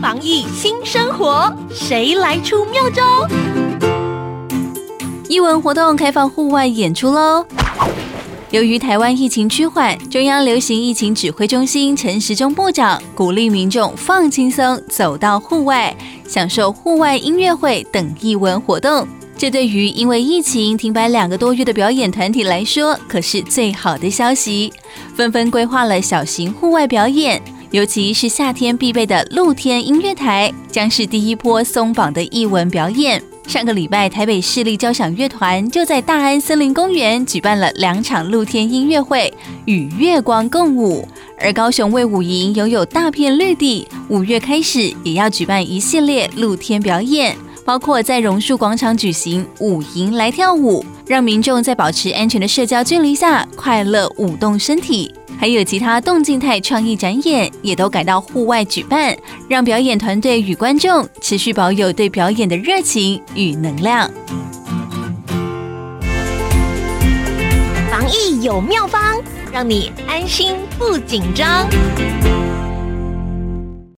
防疫新生活，谁来出妙招？艺文活动开放户外演出喽！由于台湾疫情趋缓，中央流行疫情指挥中心陈时中部长鼓励民众放轻松，走到户外，享受户外音乐会等艺文活动。这对于因为疫情停摆两个多月的表演团体来说，可是最好的消息，纷纷规划了小型户外表演。尤其是夏天必备的露天音乐台，将是第一波松绑的艺文表演。上个礼拜，台北市立交响乐团就在大安森林公园举办了两场露天音乐会，与月光共舞。而高雄卫武营拥有大片绿地，五月开始也要举办一系列露天表演，包括在榕树广场举行舞营来跳舞，让民众在保持安全的社交距离下快乐舞动身体。还有其他动静态创意展演也都改到户外举办，让表演团队与观众持续保有对表演的热情与能量。防疫有妙方，让你安心不紧张。